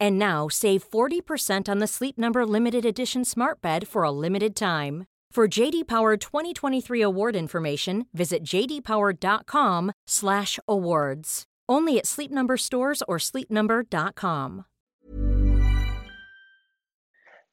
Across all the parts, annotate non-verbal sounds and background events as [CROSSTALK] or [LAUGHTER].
And now save 40% on the Sleep Number limited edition Smart Bed for a limited time. For JD Power 2023 award information, visit jdpower.com/awards. Only at Sleep Number stores or sleepnumber.com.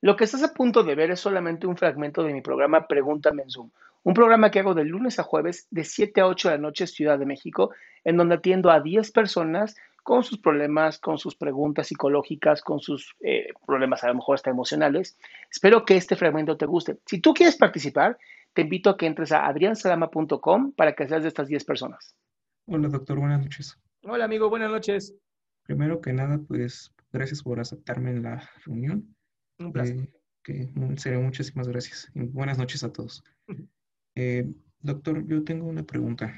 Lo que estás a punto de ver es solamente un fragmento de mi programa Pregúntame en Zoom, un programa que hago de lunes a jueves de 7 a 8 de la noche Ciudad de México, en donde atiendo a 10 personas con sus problemas, con sus preguntas psicológicas, con sus eh, problemas a lo mejor hasta emocionales. Espero que este fragmento te guste. Si tú quieres participar, te invito a que entres a adriansalama.com para que seas de estas 10 personas. Hola doctor, buenas noches. Hola amigo, buenas noches. Primero que nada, pues gracias por aceptarme en la reunión. Un placer. Eh, que, en serio, muchísimas gracias. Y buenas noches a todos. Eh, doctor, yo tengo una pregunta.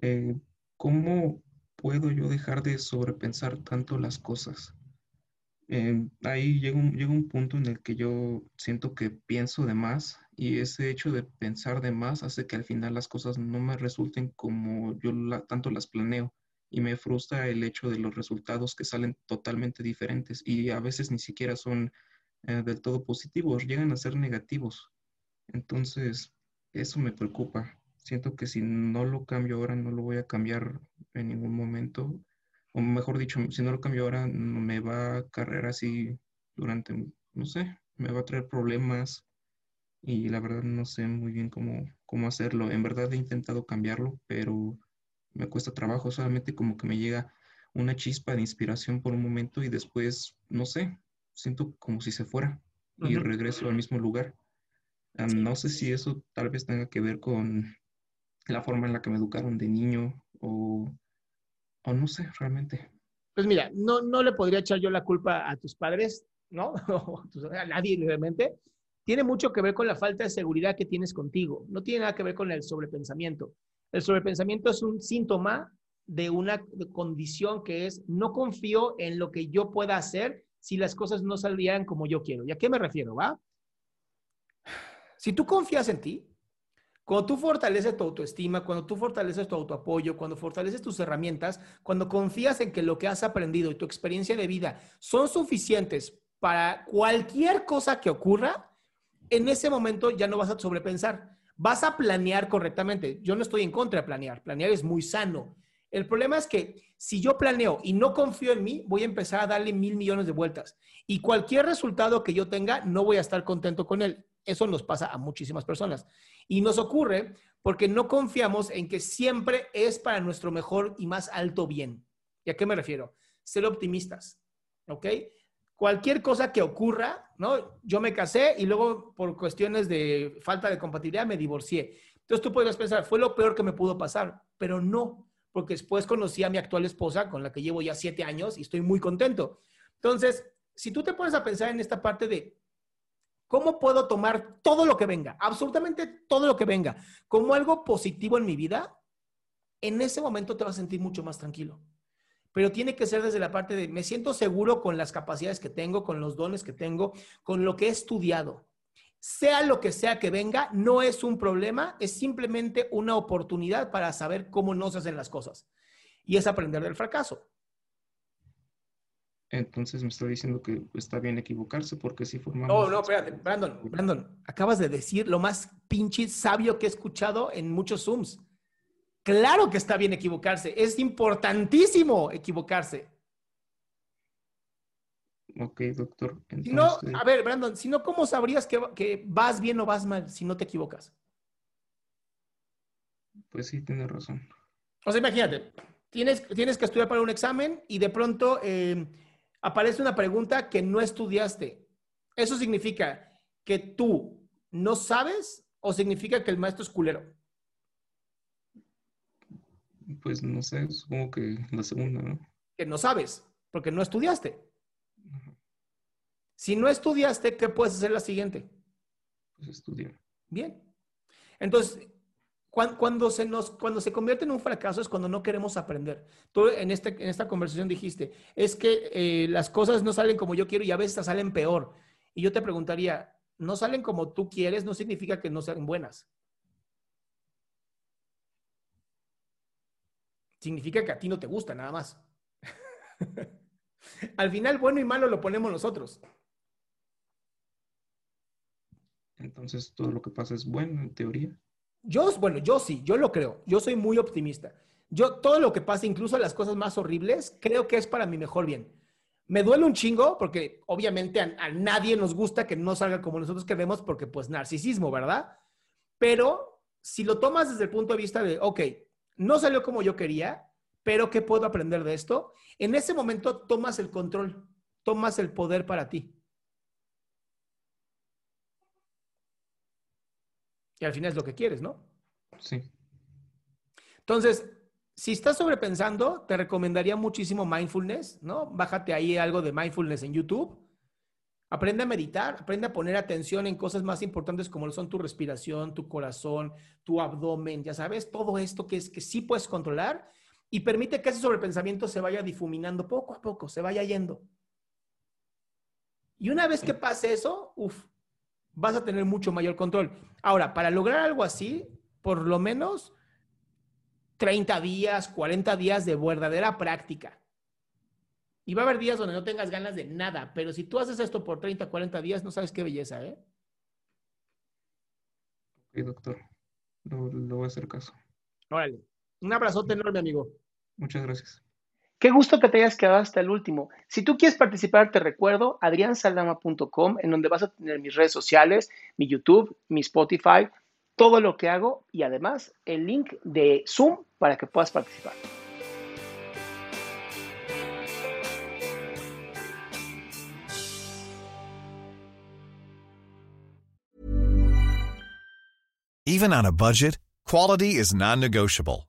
Eh, ¿Cómo puedo yo dejar de sobrepensar tanto las cosas? Eh, ahí llega un, llega un punto en el que yo siento que pienso de más y ese hecho de pensar de más hace que al final las cosas no me resulten como yo tanto las planeo y me frustra el hecho de los resultados que salen totalmente diferentes y a veces ni siquiera son eh, del todo positivos, llegan a ser negativos. Entonces, eso me preocupa. Siento que si no lo cambio ahora, no lo voy a cambiar en ningún momento. O mejor dicho, si no lo cambio ahora, me va a cargar así durante, no sé, me va a traer problemas y la verdad no sé muy bien cómo, cómo hacerlo. En verdad he intentado cambiarlo, pero me cuesta trabajo. Solamente como que me llega una chispa de inspiración por un momento y después, no sé, siento como si se fuera y Ujú. regreso al mismo lugar. Ah, No sé si eso tal vez tenga que ver con la forma en la que me educaron de niño o, o no sé, realmente. Pues mira, no, no le podría echar yo la culpa a tus padres, ¿no? [LAUGHS] A nadie realmente. Tiene mucho que ver con la falta de seguridad que tienes contigo. No tiene nada que ver con el sobrepensamiento. El sobrepensamiento es un síntoma de una condición que es no confío en lo que yo pueda hacer si las cosas no saldrían como yo quiero. ¿Y a qué me refiero, va? Si tú confías en ti, cuando tú fortaleces tu autoestima, cuando tú fortaleces tu autoapoyo, cuando fortaleces tus herramientas, cuando confías en que lo que has aprendido y tu experiencia de vida son suficientes para cualquier cosa que ocurra, en ese momento ya no vas a sobrepensar. Vas a planear correctamente. Yo no estoy en contra de planear. Planear es muy sano. El problema es que si yo planeo y no confío en mí, voy a empezar a darle mil millones de vueltas. Y cualquier resultado que yo tenga, no voy a estar contento con él. Eso nos pasa a muchísimas personas. Y nos ocurre porque no confiamos en que siempre es para nuestro mejor y más alto bien. ¿Y a qué me refiero? Ser optimistas. ¿Ok? Cualquier cosa que ocurra, ¿no? Yo me casé y luego por cuestiones de falta de compatibilidad me divorcié. Entonces tú podrías pensar, fue lo peor que me pudo pasar, pero no, porque después conocí a mi actual esposa con la que llevo ya siete años y estoy muy contento. Entonces, si tú te pones a pensar en esta parte de ¿Cómo puedo tomar todo lo que venga, absolutamente todo lo que venga, como algo positivo en mi vida? En ese momento te vas a sentir mucho más tranquilo. Pero tiene que ser desde la parte de, me siento seguro con las capacidades que tengo, con los dones que tengo, con lo que he estudiado. Sea lo que sea que venga, no es un problema, es simplemente una oportunidad para saber cómo no se hacen las cosas. Y es aprender del fracaso. Entonces me está diciendo que está bien equivocarse porque si formamos... No, no, espérate, Brandon, Brandon, acabas de decir lo más pinche sabio que he escuchado en muchos Zooms. Claro que está bien equivocarse, es importantísimo equivocarse. Ok, doctor. Si no, a ver, Brandon, si no, ¿cómo sabrías que, que, vas bien o vas mal si no te equivocas? Pues sí, tienes razón. O sea, imagínate, tienes, tienes que estudiar para un examen y de pronto eh, aparece una pregunta que no estudiaste. ¿Eso significa que tú no sabes o significa que el maestro es culero? Pues no sé, supongo que la segunda, ¿no? Que no sabes, porque no estudiaste. Si no estudiaste, ¿qué puedes hacer la siguiente? Pues estudiar. Bien. Entonces, cuando, se nos, cuando se convierte en un fracaso es cuando no queremos aprender. Tú en, este, en esta conversación dijiste, es que eh, las cosas no salen como yo quiero y a veces salen peor. Y yo te preguntaría, no salen como tú quieres, no significa que no sean buenas. Significa que a ti no te gusta, nada más. [LAUGHS] Al final, bueno y malo lo ponemos nosotros. Entonces, todo lo que pasa es bueno en teoría. Yo, bueno, yo sí, yo lo creo. Yo soy muy optimista. Yo, todo lo que pasa, incluso las cosas más horribles, creo que es para mi mejor bien. Me duele un chingo porque obviamente a, nadie nos gusta que no salga como nosotros queremos porque pues narcisismo, ¿verdad? Pero si lo tomas desde el punto de vista de, ok, no salió como yo quería, pero ¿qué puedo aprender de esto? En ese momento tomas el control, tomas el poder para ti. Y al final es lo que quieres, ¿no? Sí. Entonces, si estás sobrepensando, te recomendaría muchísimo mindfulness, ¿no? Bájate ahí algo de mindfulness en YouTube. Aprende a meditar, aprende a poner atención en cosas más importantes como son tu respiración, tu corazón, tu abdomen, ya sabes, todo esto que es que sí puedes controlar y permite que ese sobrepensamiento se vaya difuminando poco a poco, se vaya yendo. Y una vez que pase eso, uff, vas a tener mucho mayor control. Ahora, para lograr algo así, por lo menos 30 días, 40 días de verdadera práctica. Y va a haber días donde no tengas ganas de nada, pero si tú haces esto por 30, 40 días, no sabes qué belleza, ¿eh? Ok, doctor. Lo, lo voy a hacer caso. Órale. Un abrazote enorme, amigo. Muchas gracias. Qué gusto que te hayas quedado hasta el último. Si tú quieres participar, te recuerdo adriansaldama.com, en donde vas a tener mis redes sociales, mi YouTube, mi Spotify, todo lo que hago y además el link de Zoom para que puedas participar. Even on a budget, quality is non-negotiable.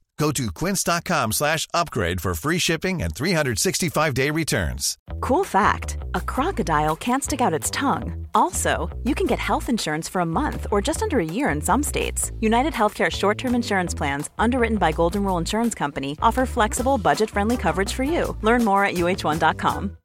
Go to quince.com slash upgrade for free shipping and 365-day returns. Cool fact, a crocodile can't stick out its tongue. Also, you can get health insurance for a month or just under a year in some states. United Healthcare short-term insurance plans, underwritten by Golden Rule Insurance Company, offer flexible, budget-friendly coverage for you. Learn more at uh1.com.